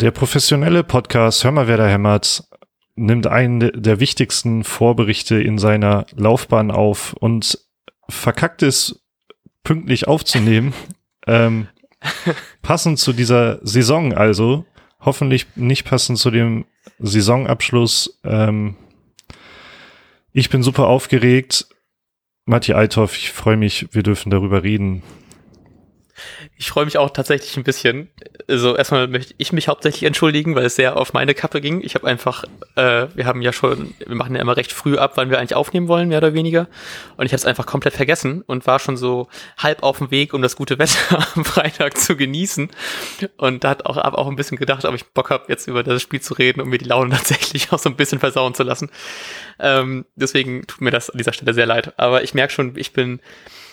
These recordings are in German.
Der professionelle Podcast Hör mal, wer da hämmert nimmt einen der wichtigsten Vorberichte in seiner Laufbahn auf und verkackt es pünktlich aufzunehmen. ähm, passend zu dieser Saison also, hoffentlich nicht passend zu dem Saisonabschluss. Ähm, ich bin super aufgeregt. Matti Althoff, ich freue mich, wir dürfen darüber reden. Ich freue mich auch tatsächlich ein bisschen. Also erstmal möchte ich mich hauptsächlich entschuldigen, weil es sehr auf meine Kappe ging. Ich habe einfach, äh, wir haben ja schon, wir machen ja immer recht früh ab, wann wir eigentlich aufnehmen wollen, mehr oder weniger. Und ich habe es einfach komplett vergessen und war schon so halb auf dem Weg, um das gute Wetter am Freitag zu genießen. Und da hat auch, hab auch ein bisschen gedacht, ob ich Bock habe, jetzt über das Spiel zu reden und mir die Laune tatsächlich auch so ein bisschen versauen zu lassen. Ähm, deswegen tut mir das an dieser Stelle sehr leid. Aber ich merke schon, ich bin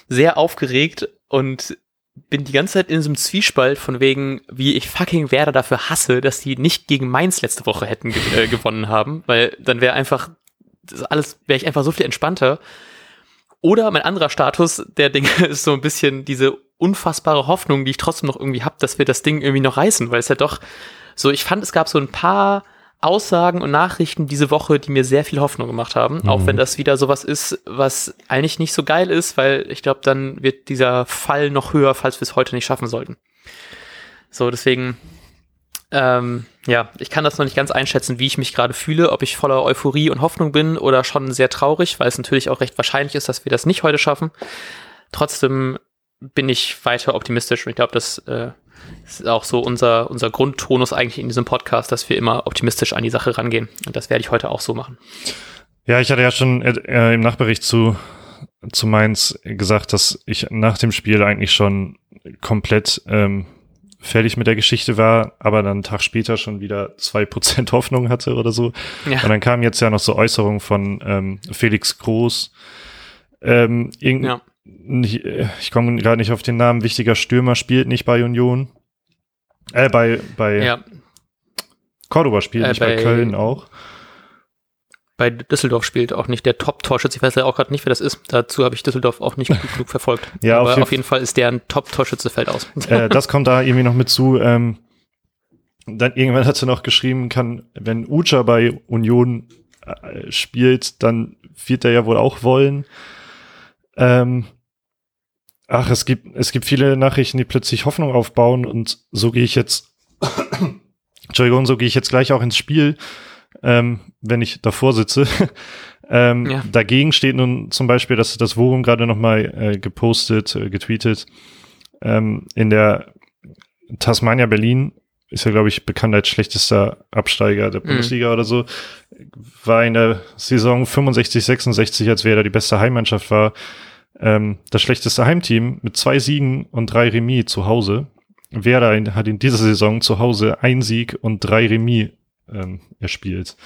sehr aufgeregt und bin die ganze Zeit in so einem Zwiespalt von wegen, wie ich fucking Werder dafür hasse, dass die nicht gegen Mainz letzte Woche hätten ge äh, gewonnen haben, weil dann wäre einfach das alles wäre ich einfach so viel entspannter. Oder mein anderer Status der Dinge ist so ein bisschen diese unfassbare Hoffnung, die ich trotzdem noch irgendwie habe, dass wir das Ding irgendwie noch reißen, weil es ja doch so, ich fand, es gab so ein paar Aussagen und Nachrichten diese Woche, die mir sehr viel Hoffnung gemacht haben. Mhm. Auch wenn das wieder sowas ist, was eigentlich nicht so geil ist, weil ich glaube, dann wird dieser Fall noch höher, falls wir es heute nicht schaffen sollten. So, deswegen, ähm, ja, ich kann das noch nicht ganz einschätzen, wie ich mich gerade fühle, ob ich voller Euphorie und Hoffnung bin oder schon sehr traurig, weil es natürlich auch recht wahrscheinlich ist, dass wir das nicht heute schaffen. Trotzdem bin ich weiter optimistisch und ich glaube, dass äh, das ist auch so unser, unser Grundtonus eigentlich in diesem Podcast, dass wir immer optimistisch an die Sache rangehen. Und das werde ich heute auch so machen. Ja, ich hatte ja schon äh, im Nachbericht zu, zu Mainz gesagt, dass ich nach dem Spiel eigentlich schon komplett ähm, fertig mit der Geschichte war, aber dann einen Tag später schon wieder zwei Prozent Hoffnung hatte oder so. Ja. Und dann kamen jetzt ja noch so Äußerungen von ähm, Felix Groß. Ähm, ja nicht, äh, ich komme gerade nicht auf den Namen, wichtiger Stürmer spielt nicht bei Union. Äh, bei, bei ja. Cordoba spielt äh, nicht, bei, bei, Köln auch. Bei Düsseldorf spielt auch nicht der Top-Torschütze. Ich weiß ja auch gerade nicht, wer das ist. Dazu habe ich Düsseldorf auch nicht gut genug verfolgt. ja, Aber auf, auf jeden Fall ist der ein Top-Torschütze, fällt aus. äh, das kommt da irgendwie noch mit zu. Ähm, dann irgendwann hat sie noch geschrieben, kann, wenn Ucha bei Union äh, spielt, dann wird er ja wohl auch wollen. Ähm, ach, es gibt, es gibt viele Nachrichten, die plötzlich Hoffnung aufbauen und so gehe ich jetzt, Entschuldigung, so gehe ich jetzt gleich auch ins Spiel, ähm, wenn ich davor sitze. ähm, ja. Dagegen steht nun zum Beispiel, dass das Worum gerade nochmal äh, gepostet, äh, getweetet, ähm, in der Tasmania Berlin ist ja, glaube ich, bekannt als schlechtester Absteiger der mhm. Bundesliga mhm. oder so, war in der Saison 65, 66, als wer da die beste Heimmannschaft war, ähm, das schlechteste Heimteam mit zwei Siegen und drei Remis zu Hause. Werder hat in dieser Saison zu Hause ein Sieg und drei Remis ähm, erspielt.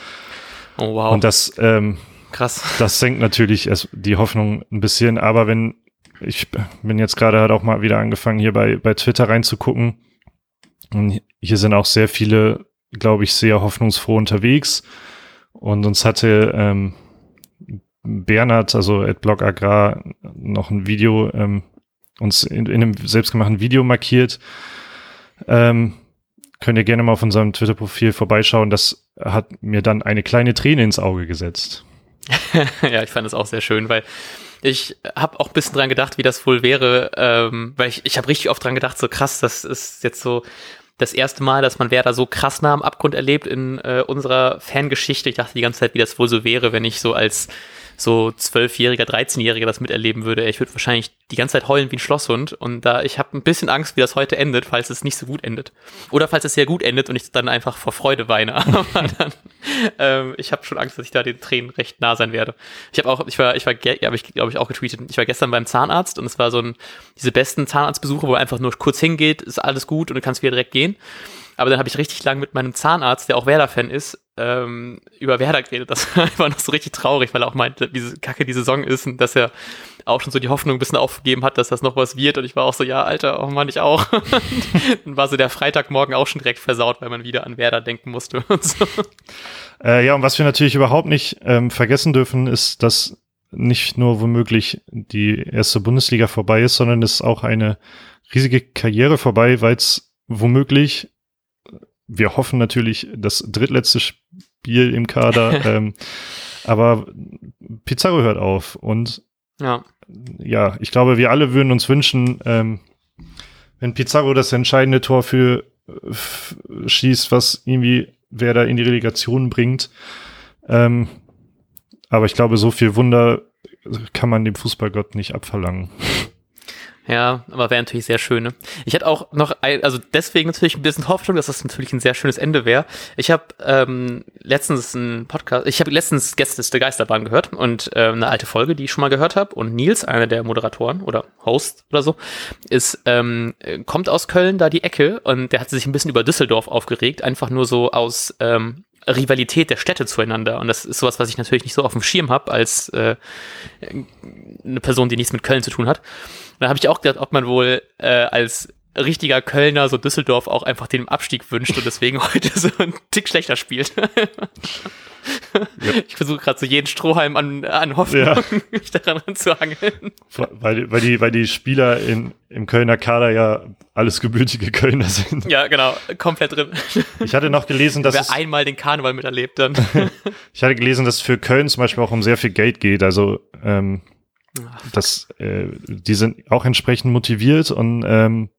Oh wow. Und das, ähm, krass. Das senkt natürlich die Hoffnung ein bisschen. Aber wenn ich bin jetzt gerade halt auch mal wieder angefangen hier bei bei Twitter reinzugucken und hier sind auch sehr viele, glaube ich, sehr hoffnungsfroh unterwegs. Und uns hatte ähm, Bernhard, also at Blog Agrar, noch ein Video, ähm, uns in, in einem selbstgemachten Video markiert. Ähm, könnt ihr gerne mal auf unserem Twitter-Profil vorbeischauen. Das hat mir dann eine kleine Träne ins Auge gesetzt. ja, ich fand das auch sehr schön, weil ich habe auch ein bisschen dran gedacht, wie das wohl wäre, ähm, weil ich, ich habe richtig oft dran gedacht, so krass, das ist jetzt so das erste Mal, dass man Werder so krass nah am Abgrund erlebt in äh, unserer Fangeschichte. Ich dachte die ganze Zeit, wie das wohl so wäre, wenn ich so als so zwölfjähriger, 13-jähriger das miterleben würde. Ich würde wahrscheinlich die ganze Zeit heulen wie ein Schlosshund und da ich habe ein bisschen Angst, wie das heute endet, falls es nicht so gut endet. Oder falls es sehr gut endet und ich dann einfach vor Freude weine. Aber dann, ähm, ich habe schon Angst, dass ich da den Tränen recht nah sein werde. Ich habe auch, ich war, ich war, habe ich glaube ich auch getweetet. Ich war gestern beim Zahnarzt und es war so ein diese besten Zahnarztbesuche, wo einfach nur kurz hingeht, ist alles gut und du kannst wieder direkt gehen. Aber dann habe ich richtig lang mit meinem Zahnarzt, der auch Werder-Fan ist, ähm, über Werder geredet. Das war einfach noch so richtig traurig, weil er auch meinte, wie kacke die Saison ist und dass er auch schon so die Hoffnung ein bisschen aufgegeben hat, dass das noch was wird. Und ich war auch so, ja, Alter, oh Mann, ich auch. dann war so der Freitagmorgen auch schon direkt versaut, weil man wieder an Werder denken musste und so. Äh, ja, und was wir natürlich überhaupt nicht ähm, vergessen dürfen, ist, dass nicht nur womöglich die erste Bundesliga vorbei ist, sondern es ist auch eine riesige Karriere vorbei, weil es womöglich wir hoffen natürlich das drittletzte Spiel im Kader. ähm, aber Pizarro hört auf und Ja. ja, ich glaube, wir alle würden uns wünschen, ähm, wenn Pizarro das entscheidende Tor für schießt, was irgendwie wer da in die Relegation bringt. Ähm, aber ich glaube, so viel Wunder kann man dem Fußballgott nicht abverlangen. Ja, aber wäre natürlich sehr schön. Ne? Ich hatte auch noch, ein, also deswegen natürlich ein bisschen Hoffnung, dass das natürlich ein sehr schönes Ende wäre. Ich habe ähm, letztens einen Podcast, ich habe letztens Gästeliste Geisterbahn gehört und ähm, eine alte Folge, die ich schon mal gehört habe. Und Nils, einer der Moderatoren oder Host oder so, ist ähm, äh, kommt aus Köln, da die Ecke, und der hat sich ein bisschen über Düsseldorf aufgeregt, einfach nur so aus ähm, Rivalität der Städte zueinander. Und das ist sowas, was ich natürlich nicht so auf dem Schirm habe als äh, eine Person, die nichts mit Köln zu tun hat. Und da habe ich auch gedacht, ob man wohl äh, als richtiger Kölner so Düsseldorf auch einfach den Abstieg wünscht und deswegen heute so einen Tick schlechter spielt. Ich versuche gerade so jeden Strohhalm an, an Hoffnung, Ja. mich daran ranzuhangeln. Weil, weil, die, weil die Spieler in, im Kölner Kader ja alles gebürtige Kölner sind. Ja, genau, komplett drin. Ich hatte noch gelesen, dass Wer es, einmal den Karneval miterlebt, dann. ich hatte gelesen, dass es für Köln zum Beispiel auch um sehr viel Geld geht. Also ähm, das, äh, die sind auch entsprechend motiviert und ähm,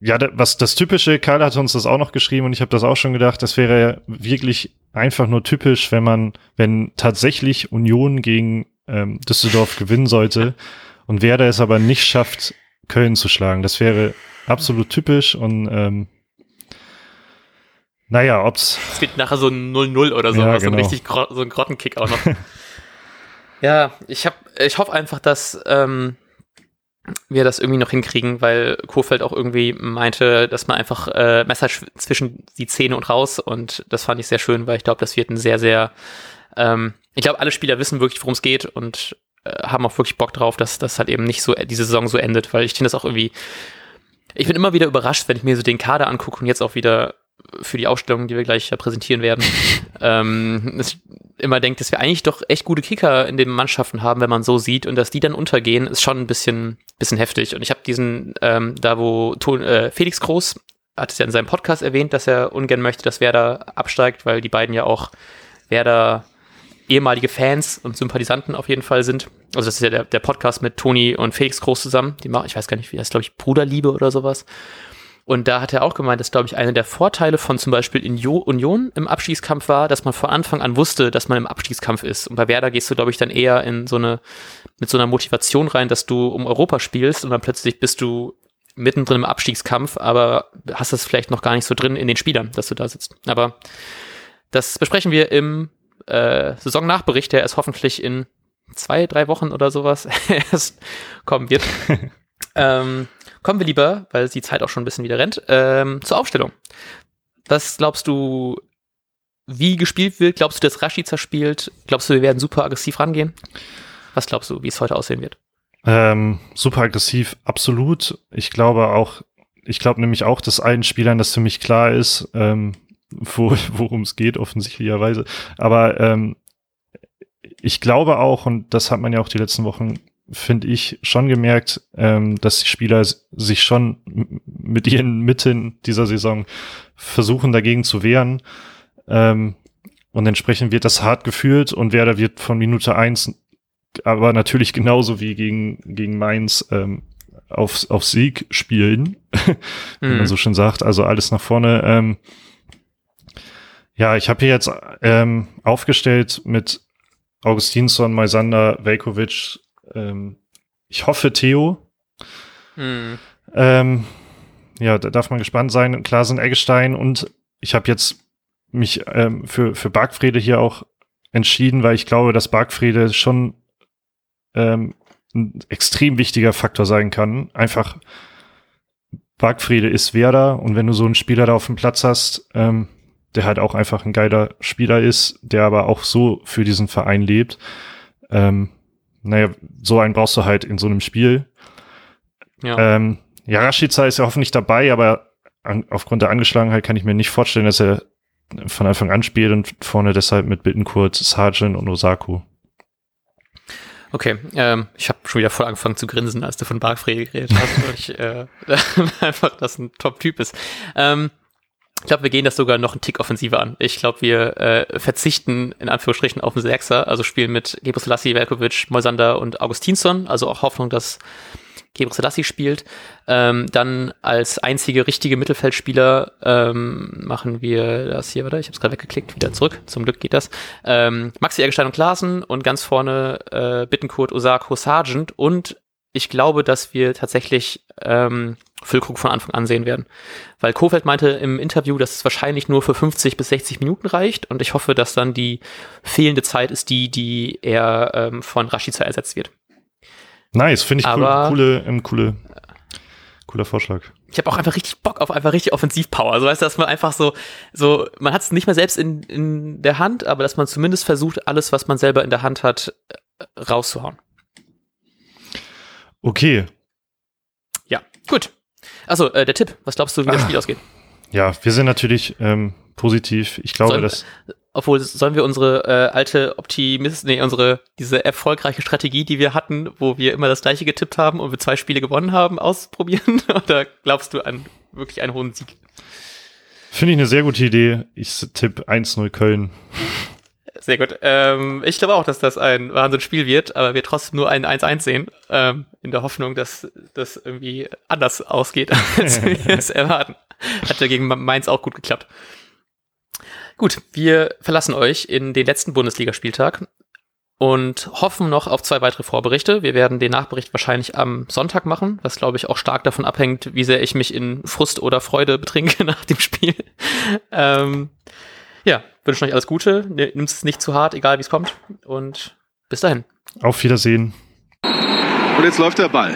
ja, was das typische, Karl hatte uns das auch noch geschrieben und ich habe das auch schon gedacht, das wäre ja wirklich einfach nur typisch, wenn man, wenn tatsächlich Union gegen ähm, Düsseldorf gewinnen sollte und Werder es aber nicht schafft, Köln zu schlagen. Das wäre absolut typisch und ähm, naja, ob's Es wird nachher so ein 0-0 oder so, Ja, was so ein genau. richtig so ein Grottenkick auch noch. ja, ich hab, ich hoffe einfach, dass ähm, wir das irgendwie noch hinkriegen, weil Kofeld auch irgendwie meinte, dass man einfach äh, Messer sch- zwischen die Zähne und raus und das fand ich sehr schön, weil ich glaube, das wird ein sehr, sehr ähm, ich glaube, alle Spieler wissen wirklich, worum es geht und äh, haben auch wirklich Bock drauf, dass das halt eben nicht so diese Saison so endet, weil ich finde das auch irgendwie ich bin immer wieder überrascht, wenn ich mir so den Kader angucke und jetzt auch wieder für die Ausstellung, die wir gleich präsentieren werden, ähm, dass ich immer denkt, dass wir eigentlich doch echt gute Kicker in den Mannschaften haben, wenn man so sieht und dass die dann untergehen, ist schon ein bisschen, bisschen heftig. Und ich habe diesen, ähm, da wo Ton, äh, Felix Groß hat es ja in seinem Podcast erwähnt, dass er ungern möchte, dass Werder absteigt, weil die beiden ja auch Werder ehemalige Fans und Sympathisanten auf jeden Fall sind. Also das ist ja der, der Podcast mit Toni und Felix Groß zusammen. Die machen, ich weiß gar nicht, wie das glaube ich, Bruderliebe oder sowas. Und da hat er auch gemeint, dass, glaube ich, einer der Vorteile von zum Beispiel in Jo- Union im Abstiegskampf war, dass man von Anfang an wusste, dass man im Abstiegskampf ist. Und bei Werder gehst du, glaube ich, dann eher in so eine, mit so einer Motivation rein, dass du um Europa spielst und dann plötzlich bist du mittendrin im Abstiegskampf, aber hast das vielleicht noch gar nicht so drin in den Spielern, dass du da sitzt. Aber das besprechen wir im äh, Saisonnachbericht, der erst hoffentlich in zwei, drei Wochen oder sowas erst kommen wird. ähm, kommen wir lieber, weil die Zeit auch schon ein bisschen wieder rennt, ähm, zur Aufstellung. Was glaubst du, wie gespielt wird? Glaubst du, dass Rashica spielt? Glaubst du, wir werden super aggressiv rangehen? Was glaubst du, wie es heute aussehen wird? Ähm, super aggressiv, absolut. Ich glaube auch, ich glaube nämlich auch, dass allen Spielern das ziemlich klar ist, ähm, wo, worum es geht, offensichtlicherweise. Aber ähm, ich glaube auch, und das hat man ja auch die letzten Wochen, finde ich, schon gemerkt, ähm, dass die Spieler sich schon mit ihren Mitteln dieser Saison versuchen, dagegen zu wehren. Ähm, und entsprechend wird das hart gefühlt und Werder wird von Minute eins aber natürlich genauso wie gegen, gegen Mainz ähm, auf, auf Sieg spielen, wie Mhm. man so schön sagt. Also alles nach vorne. Ähm, ja, ich habe hier jetzt ähm, aufgestellt mit Augustinsson, Moisander, Velkovic. Ähm, ich hoffe Theo. Mhm. Ähm, ja, da darf man gespannt sein. Klar sind Eggestein und ich habe jetzt mich ähm, für, für Bargfrede hier auch entschieden, weil ich glaube, dass Bargfrede schon ähm, ein extrem wichtiger Faktor sein kann. Einfach Bargfrede ist Werder und wenn du so einen Spieler da auf dem Platz hast, ähm, der halt auch einfach ein geiler Spieler ist, der aber auch so für diesen Verein lebt, ähm, naja, so einen brauchst du halt in so einem Spiel. Ja. Ähm, ja, Rashica ist ja hoffentlich dabei, aber an, aufgrund der Angeschlagenheit kann ich mir nicht vorstellen, dass er von Anfang an spielt und vorne deshalb mit Bittencourt, Sargent und Osako. Okay, ähm, ich habe schon wieder voll angefangen zu grinsen, als du von Barfrey geredet hast, weil ich äh, einfach das ein Top-Typ ist. Ähm, ich glaube, wir gehen das sogar noch einen Tick offensiver an. Ich glaube, wir äh, verzichten in Anführungsstrichen auf den Sechser, also spielen mit Gebrus Lassi, Velkovic, Moisander und Augustinsson, also auch Hoffnung, dass Gebrus Lassi spielt. Ähm, dann als einzige richtige Mittelfeldspieler ähm, machen wir das hier, warte, ich habe es gerade weggeklickt, wieder zurück, zum Glück geht das. Ähm, Maxi Eggestein und Klaassen und ganz vorne äh, Bittenkurt, Osako, Sargent und ich glaube, dass wir tatsächlich ähm, Füllkrug von Anfang an sehen werden. Weil Kofeld meinte im Interview, dass es wahrscheinlich nur für 50 bis 60 Minuten reicht und ich hoffe, dass dann die fehlende Zeit ist die, die er ähm, von Rashica ersetzt wird. Nice, finde ich Aber, cool, coole, ähm, coole, cooler Vorschlag. Ich habe auch einfach richtig Bock auf einfach richtig Offensivpower. Also weißt du, dass man einfach so, so, man hat es nicht mehr selbst in, in der Hand, aber dass man zumindest versucht, alles, was man selber in der Hand hat, rauszuhauen. Okay. Ja, gut. Also äh, der Tipp, was glaubst du, wie das ah. Spiel ausgeht? Ja, wir sind natürlich ähm, positiv. Ich glaube, sollen, dass. Obwohl, sollen wir unsere äh, alte Optimist, nee, unsere, diese erfolgreiche Strategie, die wir hatten, wo wir immer das gleiche getippt haben und wir zwei Spiele gewonnen haben, ausprobieren? Oder glaubst du an wirklich einen hohen Sieg? Finde ich eine sehr gute Idee. Ich tippe 1-0 Köln. Sehr gut. Ähm, ich glaube auch, dass das ein Wahnsinnsspiel wird, aber wir trotzdem nur ein 1-1 sehen, ähm, in der Hoffnung, dass das irgendwie anders ausgeht, als wir es erwarten. Hat ja gegen Mainz auch gut geklappt. Gut, wir verlassen euch in den letzten Bundesligaspieltag und hoffen noch auf zwei weitere Vorberichte. Wir werden den Nachbericht wahrscheinlich am Sonntag machen, was glaube ich auch stark davon abhängt, wie sehr ich mich in Frust oder Freude betrinke nach dem Spiel. Ähm, ja, wünsche euch alles Gute. Nimmt es nicht zu hart, egal wie es kommt. Und bis dahin. Auf Wiedersehen. Und jetzt läuft der Ball.